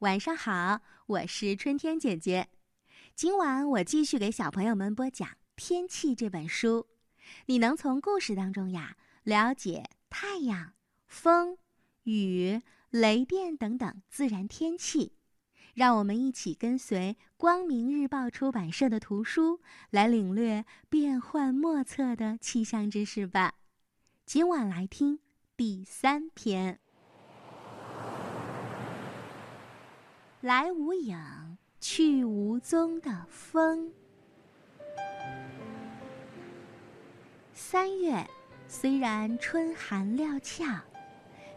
晚上好，我是春天姐姐。今晚我继续给小朋友们播讲《天气》这本书。你能从故事当中呀了解太阳、风、雨、雷电等等自然天气。让我们一起跟随光明日报出版社的图书，来领略变幻莫测的气象知识吧。今晚来听第三篇。来无影，去无踪的风。三月，虽然春寒料峭，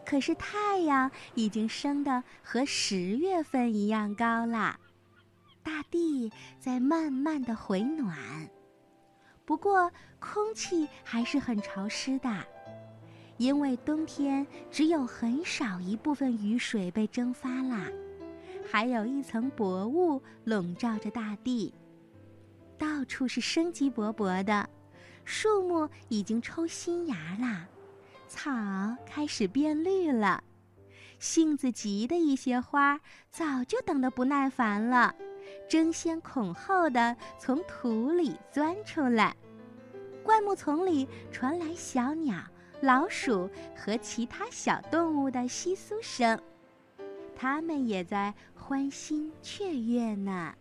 可是太阳已经升得和十月份一样高了，大地在慢慢的回暖。不过，空气还是很潮湿的，因为冬天只有很少一部分雨水被蒸发了。还有一层薄雾笼罩着大地，到处是生机勃勃的，树木已经抽新芽啦，草开始变绿了，性子急的一些花早就等得不耐烦了，争先恐后的从土里钻出来。灌木丛里传来小鸟、老鼠和其他小动物的窸窣声。他们也在欢欣雀跃呢。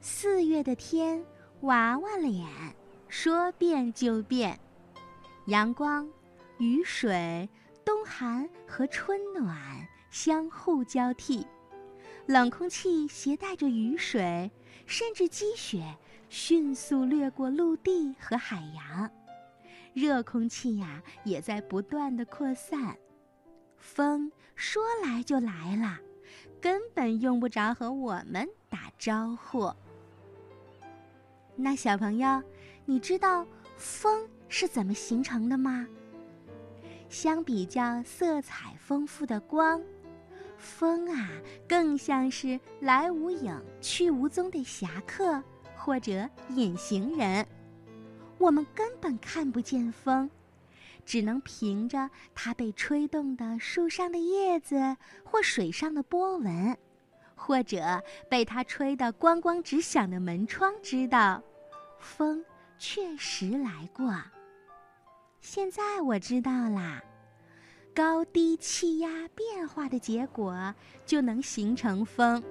四月的天，娃娃脸，说变就变。阳光、雨水、冬寒和春暖相互交替，冷空气携带着雨水，甚至积雪，迅速掠过陆地和海洋。热空气呀，也在不断的扩散。风说来就来了，根本用不着和我们打招呼。那小朋友，你知道风是怎么形成的吗？相比较色彩丰富的光，风啊，更像是来无影去无踪的侠客或者隐形人，我们根本看不见风。只能凭着它被吹动的树上的叶子，或水上的波纹，或者被它吹得咣咣直响的门窗，知道风确实来过。现在我知道啦，高低气压变化的结果就能形成风。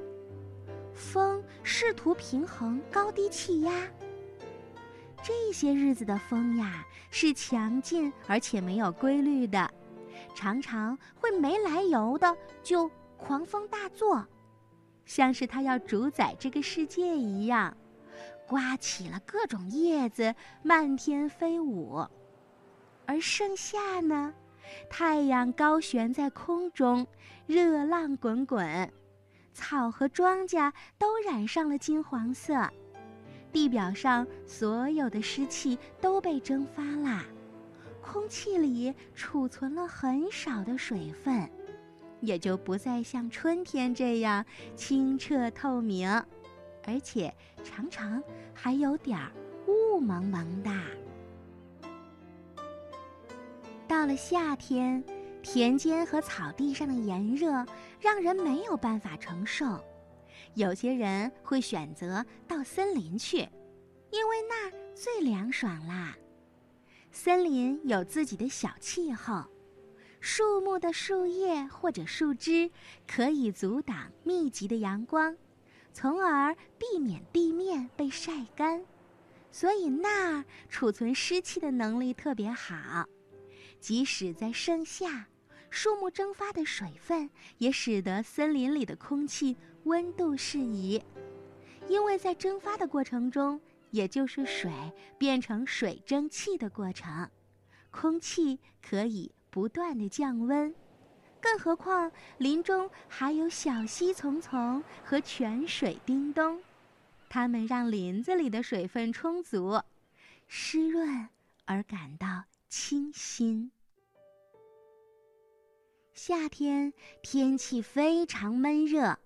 风试图平衡高低气压。这些日子的风呀，是强劲而且没有规律的，常常会没来由的就狂风大作，像是它要主宰这个世界一样，刮起了各种叶子漫天飞舞。而盛夏呢，太阳高悬在空中，热浪滚滚，草和庄稼都染上了金黄色。地表上所有的湿气都被蒸发啦，空气里储存了很少的水分，也就不再像春天这样清澈透明，而且常常还有点儿雾蒙蒙的。到了夏天，田间和草地上的炎热让人没有办法承受。有些人会选择到森林去，因为那最凉爽啦。森林有自己的小气候，树木的树叶或者树枝可以阻挡密集的阳光，从而避免地面被晒干，所以那儿储存湿气的能力特别好。即使在盛夏。树木蒸发的水分也使得森林里的空气温度适宜，因为在蒸发的过程中，也就是水变成水蒸气的过程，空气可以不断的降温。更何况林中还有小溪淙淙和泉水叮咚，它们让林子里的水分充足、湿润而感到清新。夏天天气非常闷热，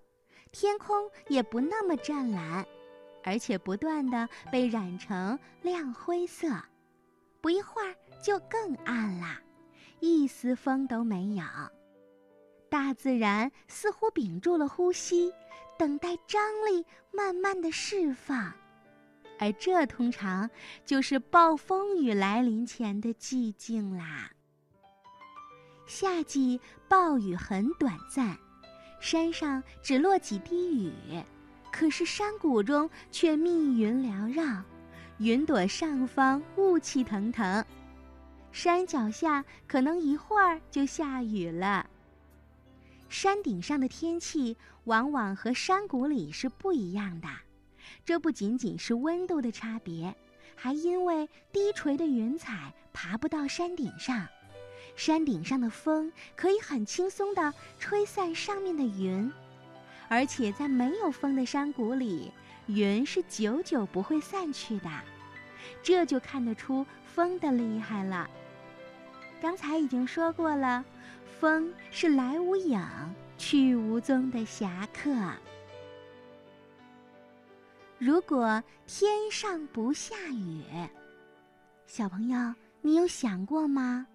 天空也不那么湛蓝，而且不断的被染成亮灰色，不一会儿就更暗了，一丝风都没有。大自然似乎屏住了呼吸，等待张力慢慢的释放，而这通常就是暴风雨来临前的寂静啦。夏季暴雨很短暂，山上只落几滴雨，可是山谷中却密云缭绕，云朵上方雾气腾腾，山脚下可能一会儿就下雨了。山顶上的天气往往和山谷里是不一样的，这不仅仅是温度的差别，还因为低垂的云彩爬不到山顶上。山顶上的风可以很轻松地吹散上面的云，而且在没有风的山谷里，云是久久不会散去的。这就看得出风的厉害了。刚才已经说过了，风是来无影去无踪的侠客。如果天上不下雨，小朋友，你有想过吗？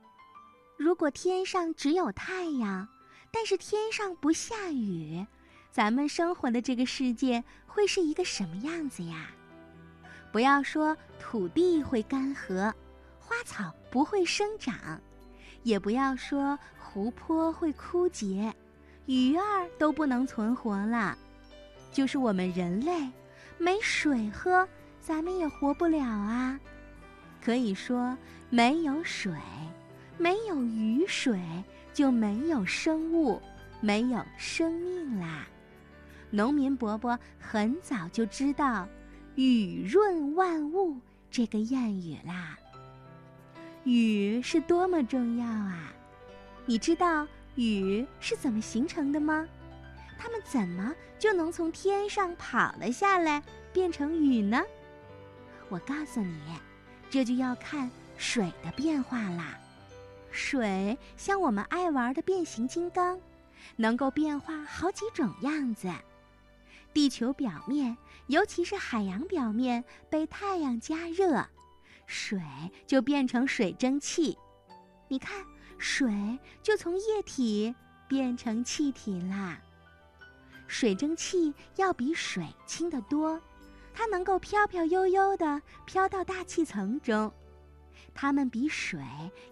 如果天上只有太阳，但是天上不下雨，咱们生活的这个世界会是一个什么样子呀？不要说土地会干涸，花草不会生长，也不要说湖泊会枯竭，鱼儿都不能存活了。就是我们人类，没水喝，咱们也活不了啊。可以说，没有水。没有雨水，就没有生物，没有生命啦。农民伯伯很早就知道“雨润万物”这个谚语啦。雨是多么重要啊！你知道雨是怎么形成的吗？它们怎么就能从天上跑了下来，变成雨呢？我告诉你，这就要看水的变化啦。水像我们爱玩的变形金刚，能够变化好几种样子。地球表面，尤其是海洋表面，被太阳加热，水就变成水蒸气。你看，水就从液体变成气体啦。水蒸气要比水轻得多，它能够飘飘悠悠地飘到大气层中。它们比水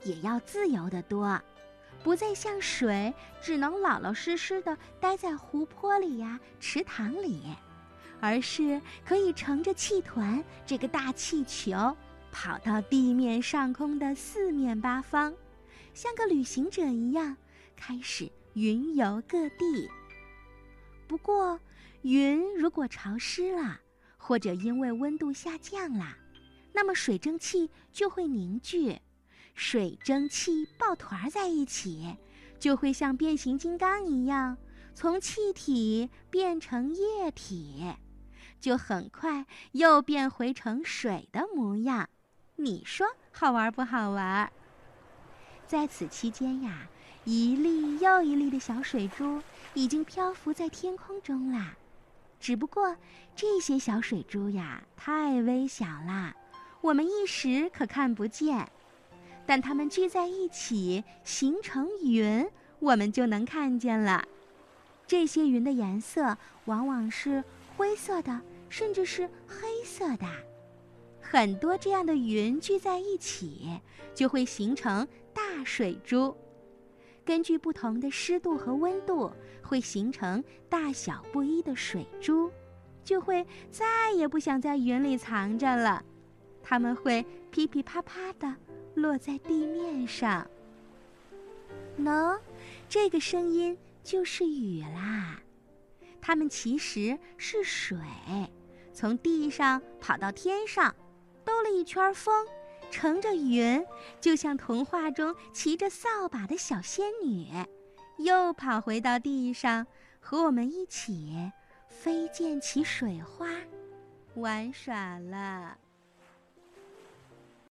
也要自由得多，不再像水只能老老实实的待在湖泊里呀、池塘里，而是可以乘着气团这个大气球，跑到地面上空的四面八方，像个旅行者一样，开始云游各地。不过，云如果潮湿了，或者因为温度下降了，那么水蒸气就会凝聚，水蒸气抱团在一起，就会像变形金刚一样，从气体变成液体，就很快又变回成水的模样。你说好玩不好玩？在此期间呀，一粒又一粒的小水珠已经漂浮在天空中啦。只不过这些小水珠呀，太微小啦。我们一时可看不见，但它们聚在一起形成云，我们就能看见了。这些云的颜色往往是灰色的，甚至是黑色的。很多这样的云聚在一起，就会形成大水珠。根据不同的湿度和温度，会形成大小不一的水珠，就会再也不想在云里藏着了。它们会噼噼啪啪的落在地面上。喏，这个声音就是雨啦。它们其实是水，从地上跑到天上，兜了一圈风，乘着云，就像童话中骑着扫把的小仙女，又跑回到地上，和我们一起飞溅起水花，玩耍了。